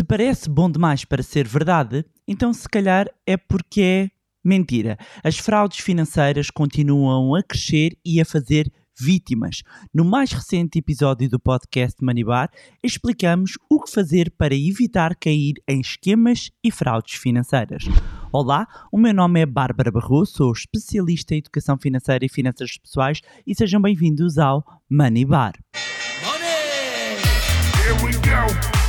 Se parece bom demais para ser verdade, então se calhar é porque é mentira. As fraudes financeiras continuam a crescer e a fazer vítimas. No mais recente episódio do podcast Manibar, explicamos o que fazer para evitar cair em esquemas e fraudes financeiras. Olá, o meu nome é Bárbara Barroso, sou especialista em educação financeira e finanças pessoais e sejam bem-vindos ao Manibar. Money! Here we go.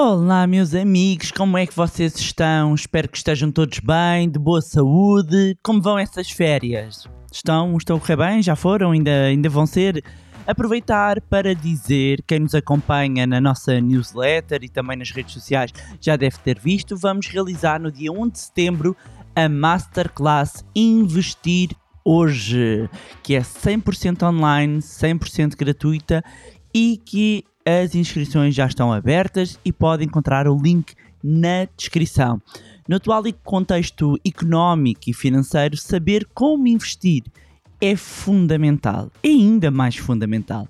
Olá, meus amigos, como é que vocês estão? Espero que estejam todos bem, de boa saúde. Como vão essas férias? Estão, estão a correr bem? Já foram? Ainda, ainda vão ser? Aproveitar para dizer, quem nos acompanha na nossa newsletter e também nas redes sociais já deve ter visto, vamos realizar no dia 1 de setembro a Masterclass Investir Hoje, que é 100% online, 100% gratuita e que as inscrições já estão abertas e pode encontrar o link na descrição. No atual contexto económico e financeiro, saber como investir é fundamental, é ainda mais fundamental.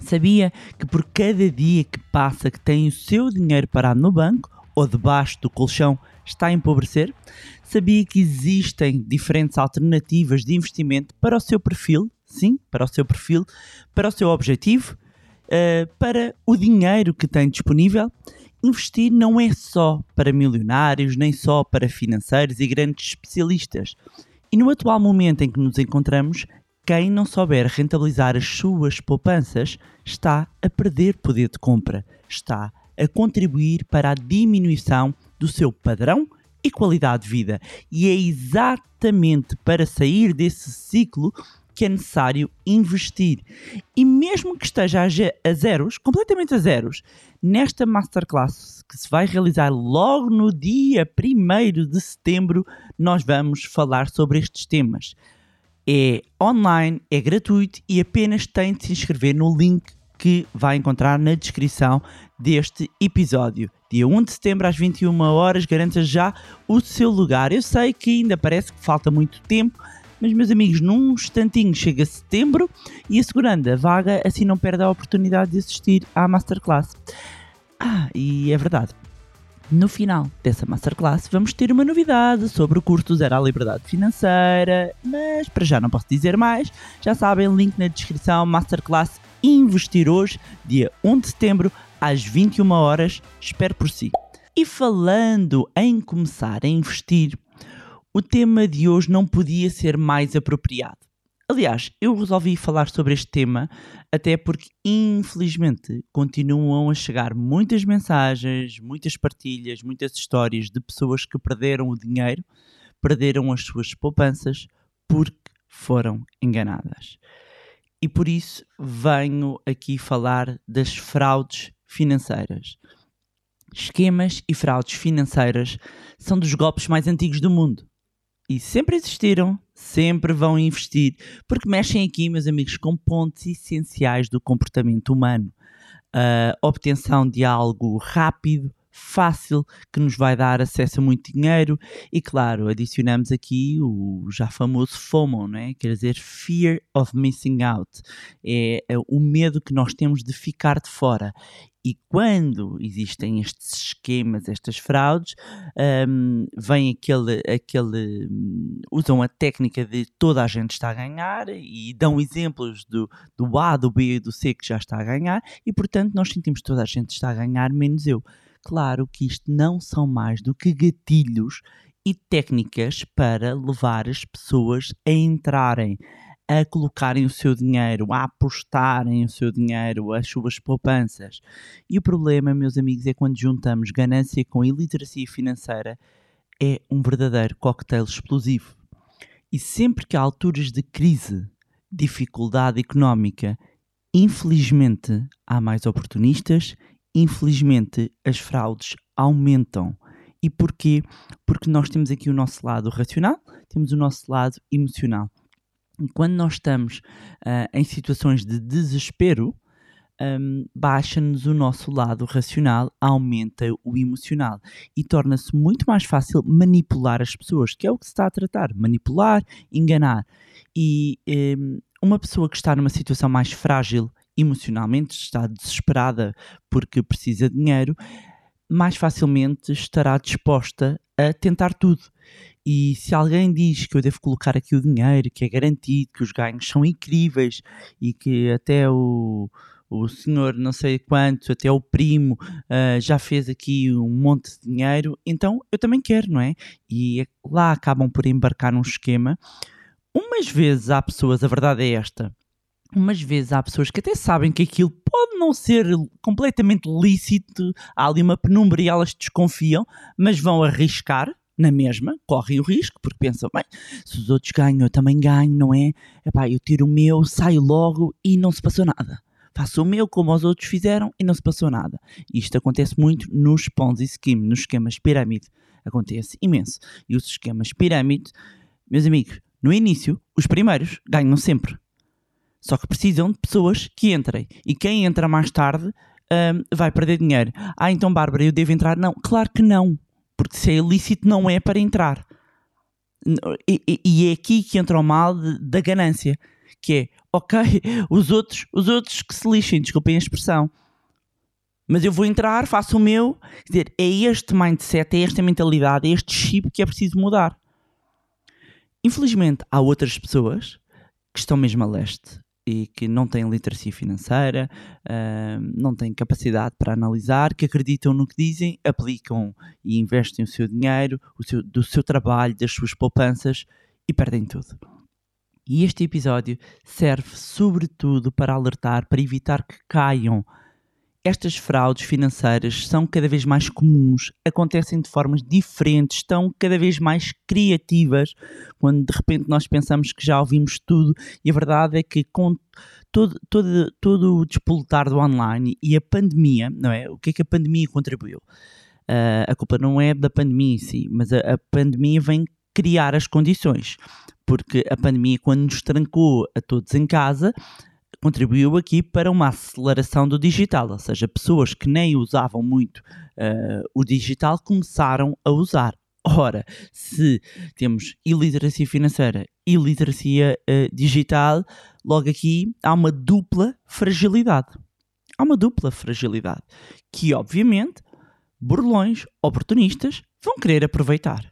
Sabia que por cada dia que passa que tem o seu dinheiro parado no banco ou debaixo do colchão está a empobrecer? Sabia que existem diferentes alternativas de investimento para o seu perfil? Sim, para o seu perfil, para o seu objetivo? Uh, para o dinheiro que tem disponível. Investir não é só para milionários, nem só para financeiros e grandes especialistas. E no atual momento em que nos encontramos, quem não souber rentabilizar as suas poupanças está a perder poder de compra, está a contribuir para a diminuição do seu padrão e qualidade de vida. E é exatamente para sair desse ciclo que é necessário investir. E mesmo que esteja a zeros, completamente a zeros, nesta masterclass que se vai realizar logo no dia 1 de setembro, nós vamos falar sobre estes temas. É online, é gratuito e apenas tem de se inscrever no link que vai encontrar na descrição deste episódio. Dia 1 de setembro às 21 horas, garanta já o seu lugar. Eu sei que ainda parece que falta muito tempo, mas, meus amigos, num instantinho chega setembro e assegurando a vaga, assim não perde a oportunidade de assistir à Masterclass. Ah, e é verdade. No final dessa Masterclass vamos ter uma novidade sobre o curso Zero à Liberdade Financeira, mas para já não posso dizer mais. Já sabem, link na descrição, Masterclass Investir hoje, dia 1 de setembro, às 21 horas. Espero por si. E falando em começar a investir, o tema de hoje não podia ser mais apropriado. Aliás, eu resolvi falar sobre este tema até porque, infelizmente, continuam a chegar muitas mensagens, muitas partilhas, muitas histórias de pessoas que perderam o dinheiro, perderam as suas poupanças porque foram enganadas. E por isso venho aqui falar das fraudes financeiras. Esquemas e fraudes financeiras são dos golpes mais antigos do mundo e sempre existiram, sempre vão investir, porque mexem aqui, meus amigos, com pontos essenciais do comportamento humano. A obtenção de algo rápido, fácil, que nos vai dar acesso a muito dinheiro e, claro, adicionamos aqui o já famoso FOMO, né? quer dizer Fear of Missing Out, é, é o medo que nós temos de ficar de fora. E quando existem estes esquemas, estas fraudes, um, vem aquele, aquele. usam a técnica de toda a gente está a ganhar e dão exemplos do, do A, do B e do C que já está a ganhar, e portanto nós sentimos que toda a gente está a ganhar, menos eu. Claro que isto não são mais do que gatilhos e técnicas para levar as pessoas a entrarem a colocarem o seu dinheiro, a apostarem o seu dinheiro, as suas poupanças. E o problema, meus amigos, é quando juntamos ganância com iliteracia financeira, é um verdadeiro coquetel explosivo. E sempre que há alturas de crise, dificuldade económica, infelizmente há mais oportunistas, infelizmente as fraudes aumentam. E porquê? Porque nós temos aqui o nosso lado racional, temos o nosso lado emocional quando nós estamos uh, em situações de desespero, um, baixa-nos o nosso lado racional, aumenta o emocional e torna-se muito mais fácil manipular as pessoas, que é o que se está a tratar, manipular, enganar. E um, uma pessoa que está numa situação mais frágil emocionalmente, está desesperada porque precisa de dinheiro, mais facilmente estará disposta a tentar tudo. E se alguém diz que eu devo colocar aqui o dinheiro, que é garantido, que os ganhos são incríveis e que até o, o senhor não sei quanto, até o primo uh, já fez aqui um monte de dinheiro, então eu também quero, não é? E lá acabam por embarcar num esquema. Umas vezes há pessoas, a verdade é esta, umas vezes há pessoas que até sabem que aquilo pode não ser completamente lícito, há ali uma penumbra e elas desconfiam, mas vão arriscar na mesma, correm o risco, porque pensam, bem, se os outros ganham, eu também ganho, não é? Epá, eu tiro o meu, saio logo e não se passou nada. Faço o meu como os outros fizeram e não se passou nada. Isto acontece muito nos Ponzi Scheme, nos esquemas pirâmide. Acontece imenso. E os esquemas pirâmide, meus amigos, no início, os primeiros ganham sempre. Só que precisam de pessoas que entrem. E quem entra mais tarde um, vai perder dinheiro. Ah, então Bárbara, eu devo entrar? Não, claro que não. Porque se é ilícito, não é para entrar. E, e, é aqui que entra o mal de, da ganância. Que é, ok, os outros, os outros que se lixem, desculpem a expressão. Mas eu vou entrar, faço o meu. Quer dizer, é este mindset, é esta mentalidade, é este chip que é preciso mudar. Infelizmente, há outras pessoas que estão mesmo a leste e que não têm literacia financeira, uh, não têm capacidade para analisar, que acreditam no que dizem, aplicam e investem o seu dinheiro, o seu, do seu trabalho, das suas poupanças e perdem tudo. E este episódio serve sobretudo para alertar, para evitar que caiam estas fraudes financeiras são cada vez mais comuns, acontecem de formas diferentes, estão cada vez mais criativas, quando de repente nós pensamos que já ouvimos tudo, e a verdade é que com todo, todo, todo o despoletar do online e a pandemia, não é? O que é que a pandemia contribuiu? Uh, a culpa não é da pandemia em si, mas a, a pandemia vem criar as condições, porque a pandemia, quando nos trancou a todos em casa, contribuiu aqui para uma aceleração do digital, ou seja, pessoas que nem usavam muito uh, o digital começaram a usar. Ora, se temos iliteracia financeira e iliteracia uh, digital, logo aqui há uma dupla fragilidade. Há uma dupla fragilidade que, obviamente, burlões, oportunistas vão querer aproveitar.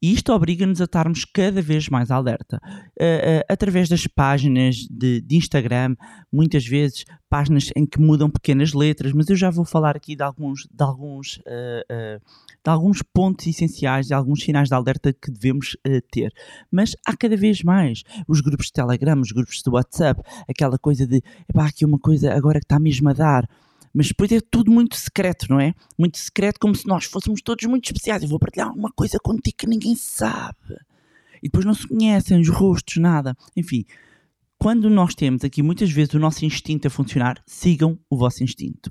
E isto obriga-nos a estarmos cada vez mais alerta. Uh, uh, através das páginas de, de, Instagram, muitas vezes páginas em que mudam pequenas letras, mas eu já vou falar aqui de alguns, de alguns, uh, de alguns pontos essenciais, de alguns sinais de alerta que devemos ter. Mas há cada vez mais os grupos de Telegram, os grupos de WhatsApp, aquela coisa de, epá, aqui uma coisa agora que está mesmo a dar mas depois é tudo muito secreto, não é? Muito secreto, como se nós fôssemos todos muito especiais. Eu vou partilhar uma coisa contigo que ninguém sabe. E depois não se conhecem os rostos, nada. Enfim, quando nós temos aqui muitas vezes o nosso instinto a funcionar, sigam o vosso instinto.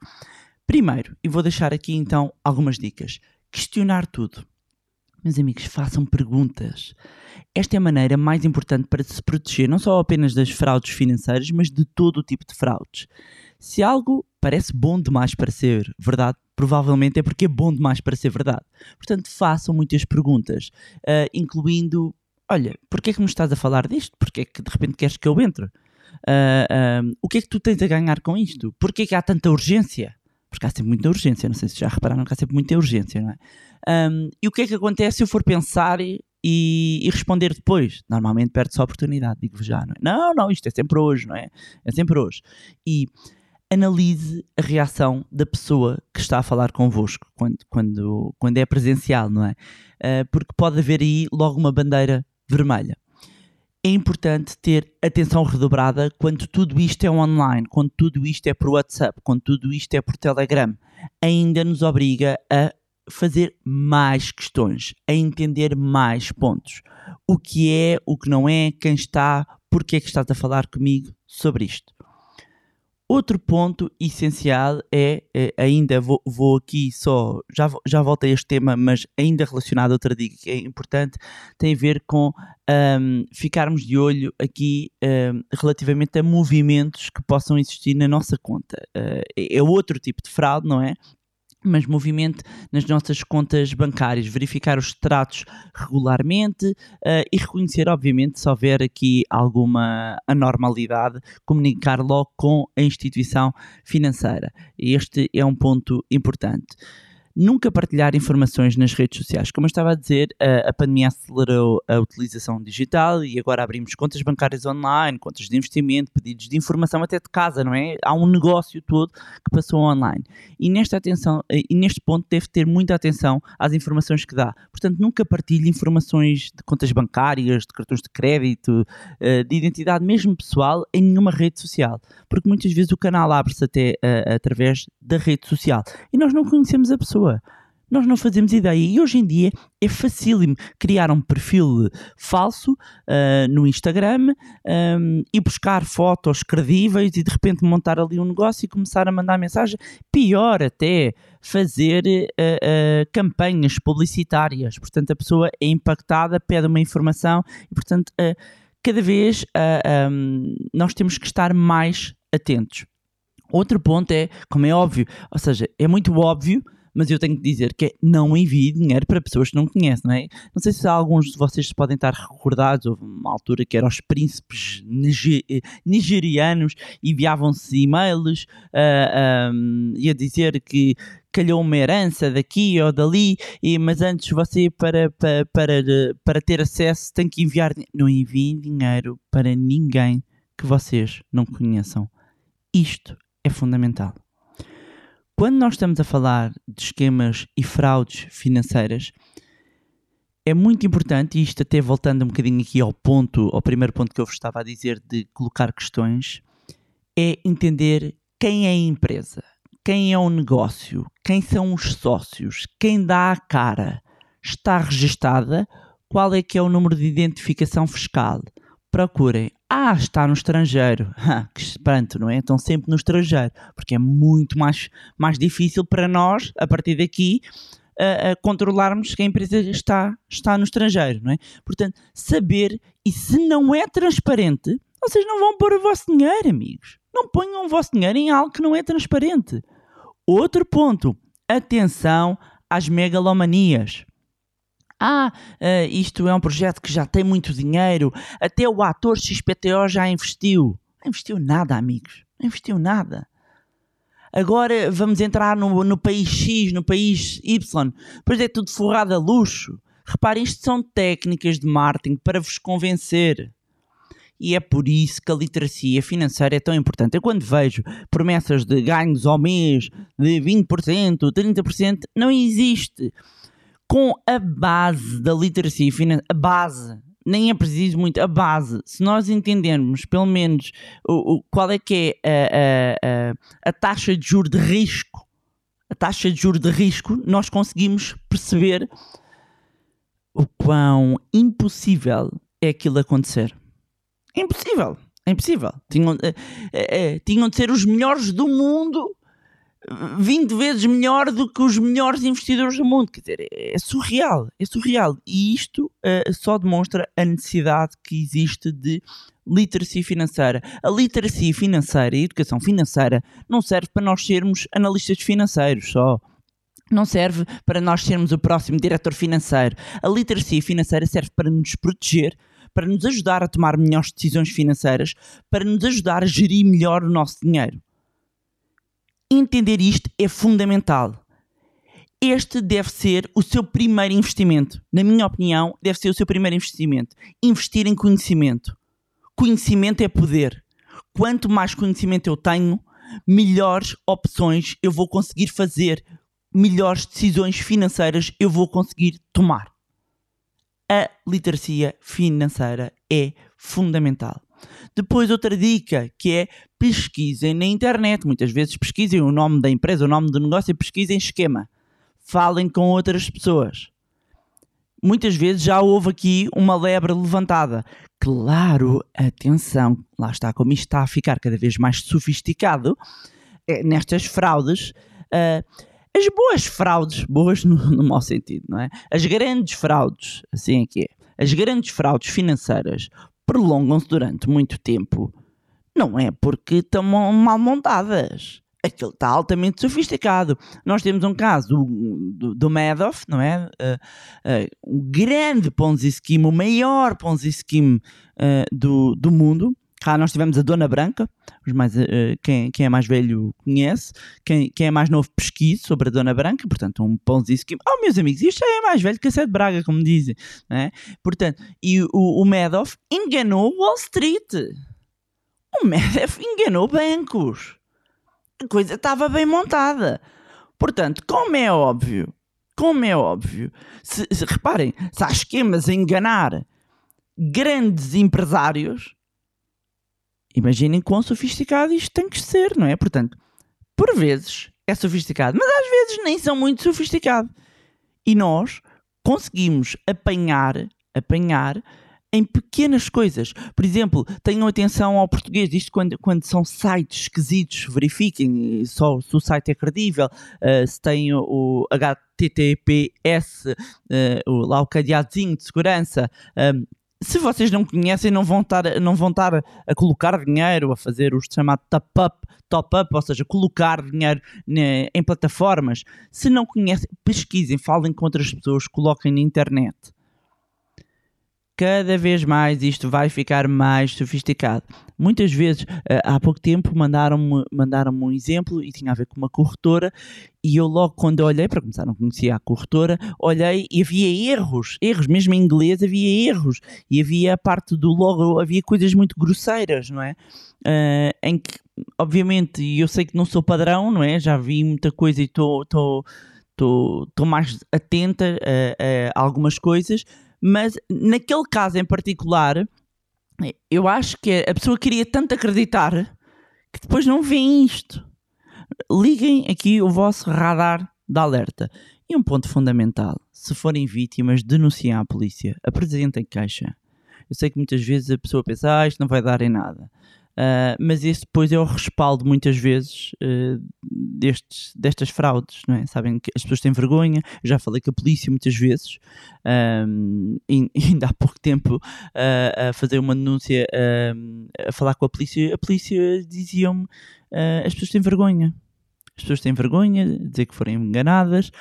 Primeiro, e vou deixar aqui então algumas dicas. Questionar tudo. Meus amigos, façam perguntas. Esta é a maneira mais importante para se proteger, não só apenas das fraudes financeiras, mas de todo o tipo de fraudes. Se algo parece bom demais para ser verdade, provavelmente é porque é bom demais para ser verdade. Portanto, façam muitas perguntas, uh, incluindo: olha, porquê é que me estás a falar disto? Porquê é que de repente queres que eu entre? Uh, o que é que tu tens a ganhar com isto? Porquê é que há tanta urgência? Porque há sempre muita urgência, não sei se já repararam que há sempre muita urgência, não é? Um, e o que é que acontece se eu for pensar e, e responder depois? Normalmente perde-se a oportunidade, digo-vos já, não é? Não, não, isto é sempre hoje, não é? É sempre hoje. E analise a reação da pessoa que está a falar convosco quando, quando, quando é presencial, não é? Uh, porque pode haver aí logo uma bandeira vermelha. É importante ter atenção redobrada quando tudo isto é online, quando tudo isto é por WhatsApp, quando tudo isto é por Telegram. Ainda nos obriga a fazer mais questões, a entender mais pontos. O que é, o que não é, quem está, porque é que estás a falar comigo sobre isto. Outro ponto essencial é, é ainda vou, vou, aqui só, já, já volto a este tema, mas ainda relacionado a outra dica que é importante, tem a ver com um, ficarmos de olho aqui um, relativamente a movimentos que possam existir na nossa conta. Uh, é outro tipo de fraude, não é? Mas movimento nas nossas contas bancárias, verificar os extratos regularmente uh, e reconhecer, obviamente, se houver aqui alguma anormalidade, comunicar logo com a instituição financeira. Este é um ponto importante nunca partilhar informações nas redes sociais. Como eu estava a dizer, a, a, pandemia acelerou a utilização digital e agora abrimos contas bancárias online, contas de investimento, pedidos de informação até de casa, não é? Há um negócio todo que passou online. E nesta atenção, e neste ponto deve ter muita atenção às informações que dá. Portanto, nunca partilhe informações de contas bancárias, de cartões de crédito, eh, de identidade mesmo pessoal em nenhuma rede social, porque muitas vezes o canal abre-se até uh, através da rede social e nós não conhecemos a pessoa pessoa. Nós não fazemos ideia. E hoje em dia é facílimo criar um perfil falso uh, no Instagram um, e buscar fotos credíveis e de repente montar ali um negócio e começar a mandar mensagem. Pior até, fazer uh, uh, campanhas publicitárias. Portanto, a pessoa é impactada, pede uma informação e, portanto, cada vez um, nós temos que estar mais atentos. Outro ponto é, como é óbvio, ou seja, é muito óbvio mas eu tenho que dizer que é não envie dinheiro para pessoas que não conhecem, não é? Não sei se alguns de vocês podem estar recordados, houve uma altura que eram os príncipes nigerianos, enviavam-se e-mails uh, um, e a dizer que calhou uma herança daqui ou dali, e, mas antes você para, para, para, para ter acesso tem que enviar, não enviem dinheiro para ninguém que vocês não conheçam. Isto é fundamental. Quando nós estamos a falar de esquemas e fraudes financeiras, é muito importante, e isto até voltando um bocadinho aqui ao ponto, ao primeiro ponto que eu vos estava a dizer de colocar questões, é entender quem é a empresa, quem é o negócio, quem são os sócios, quem dá a cara, está registada, qual é que é o número de identificação fiscal. Procurem ah, está no estrangeiro. Ah, que espanto, não é? Estão sempre no estrangeiro. Porque é muito mais, mais difícil para nós, a partir daqui, uh, uh, controlarmos que a empresa está, está no estrangeiro, não é? Portanto, saber, e se não é transparente, vocês não vão pôr o vosso dinheiro, amigos. Não ponham o vosso dinheiro em algo que não é transparente. Outro ponto, atenção às megalomanias ah, uh, isto é um projeto que já tem muito dinheiro, até o ator XPTO já investiu. Não investiu nada, amigos. Não investiu nada. Agora vamos entrar no, no país X, no país Y. Pois é tudo forrado a luxo. Reparem, isto são técnicas de marketing para vos convencer. E é por isso que a literacia financeira é tão importante. Eu quando vejo promessas de ganhos ao mês de 20%, 30%, não existe com a base da literacia financeira, a base, nem é preciso muito, a base, se nós entendermos pelo menos o, o qual é que é a, a, a, taxa de juros de risco, a taxa de juros de risco, nós conseguimos perceber o quão impossível é aquilo acontecer. É impossível, é impossível. Tinham, é, é, tinham de ser os melhores do mundo 20 vezes melhor do que os melhores investidores do mundo. Quer dizer, é surreal, é surreal. E isto uh, só demonstra a necessidade que existe de literacia financeira. A literacia financeira e a educação financeira não serve para nós sermos analistas financeiros só. Não serve para nós sermos o próximo diretor financeiro. A literacia financeira serve para nos proteger, para nos ajudar a tomar melhores decisões financeiras, para nos ajudar a gerir melhor o nosso dinheiro. Entender isto é fundamental. Este deve ser o seu primeiro investimento. Na minha opinião, deve ser o seu primeiro investimento. Investir em conhecimento. Conhecimento é poder. Quanto mais conhecimento eu tenho, melhores opções eu vou conseguir fazer, melhores decisões financeiras eu vou conseguir tomar. A literacia financeira é fundamental. Depois, outra dica que é pesquisem na internet. Muitas vezes pesquisem o nome da empresa, o nome do negócio e pesquisem esquema. Falem com outras pessoas. Muitas vezes já houve aqui uma lebre levantada. Claro, atenção, lá está como isto está a ficar cada vez mais sofisticado é, nestas fraudes. Uh, as boas fraudes, boas no, no mau sentido, não é? As grandes fraudes, assim é que é. As grandes fraudes financeiras prolongam-se durante muito tempo, não é porque estão mal montadas. aquilo está altamente sofisticado. Nós temos um caso do, do, do Madoff, não é? Uh, uh, um grande Ponzi Scheme, o maior Ponzi Scheme uh, do, do mundo. Nós tivemos a Dona Branca, os mais, quem, quem é mais velho conhece, quem, quem é mais novo pesquisa sobre a Dona Branca, portanto, um Ponzi Scheme. Oh, meus amigos, isto é mais velho que a Sede Braga, como dizem, não é? Portanto, e o, o Madoff enganou Wall Street. O Madoff enganou bancos a coisa estava bem montada. Portanto, como é óbvio, como é óbvio, se, se, reparem, se há esquemas a enganar grandes empresários, imaginem quão sofisticado isto tem que ser, não é? Portanto, por vezes é sofisticado, mas às vezes nem são muito sofisticado. E nós conseguimos apanhar, apanhar em pequenas coisas. Por exemplo, tenham atenção ao português, isto quando, quando são sites esquisitos, verifiquem só se o site é credível, uh, se tem o HTTPS, uh, eh, o, lá o cadeadozinho de segurança. Um, ehm, se vocês não conhecem, não vão estar, não vão estar a colocar dinheiro, a fazer o chamado top-up, top-up, ou seja, colocar dinheiro né, em plataformas. Se não conhecem, pesquisem, falem com outras pessoas, coloquem na internet cada vez mais isto vai ficar mais sofisticado. Muitas vezes, eh, há pouco tempo, mandaram-me mandaram um exemplo e tinha a ver com uma corretora. E eu, logo quando olhei, para começar, não conhecia a corretora, olhei e havia erros, erros, mesmo em inglês havia erros. E havia a parte do logo, havia coisas muito grosseiras, não é? Uh, em que, obviamente, eu sei que não sou padrão, não é? Já vi muita coisa e estou mais atenta a, a algumas coisas mas naquele caso em particular, eu acho que a pessoa queria tanto acreditar que depois não vê isto. Liguem aqui o vosso radar de alerta. E um ponto fundamental: se forem vítimas, denunciem à polícia, apresentem queixa. Eu sei que muitas vezes a pessoa pensa, ah, isto não vai dar em nada. Uh, mas esse depois é o respaldo muitas vezes uh, destes, destas fraudes, não é? Sabem que as pessoas têm vergonha, eu já falei com a polícia muitas vezes, um, e, ainda há pouco tempo uh, a fazer uma denúncia, a falar com a polícia, a polícia dizia-me, as pessoas têm vergonha. As pessoas têm vergonha de dizer que foram enganadas,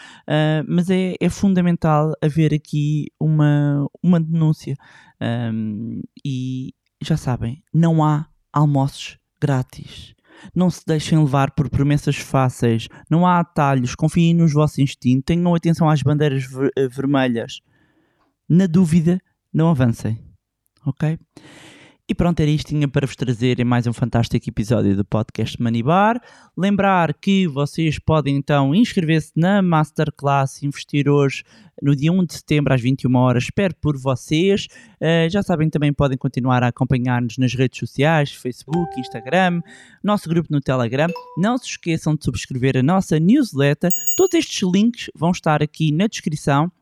mas é, é fundamental haver aqui uma, uma denúncia. Um, e já sabem, não há almoços grátis. Não se deixem levar por promessas fáceis. Não há atalhos. Confiem nos vossos instintos. Tenham atenção às bandeiras ver eh, vermelhas. Na dúvida, não avancem. Ok? E pronto, era isto tinha para vos trazer em mais um fantástico episódio do podcast Manibar. Lembrar que vocês podem então inscrever-se na Masterclass Investir Hoje no dia 1 de setembro às 21 horas. Espero por vocês. Uh, já sabem também podem continuar a acompanhar-nos nas redes sociais, Facebook, Instagram, nosso grupo no Telegram. Não se esqueçam de subscrever a nossa newsletter. Todos estes links vão estar aqui na descrição.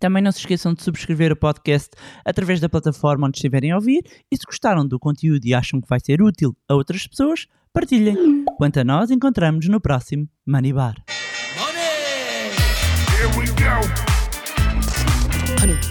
Também não se esqueçam de subscrever o podcast através da plataforma onde estiverem a ouvir e se gostaram do conteúdo e acham que vai ser útil a outras pessoas, partilhem. Quanto a nós, encontramos no próximo Money Bar. Money! Here we go. Honey.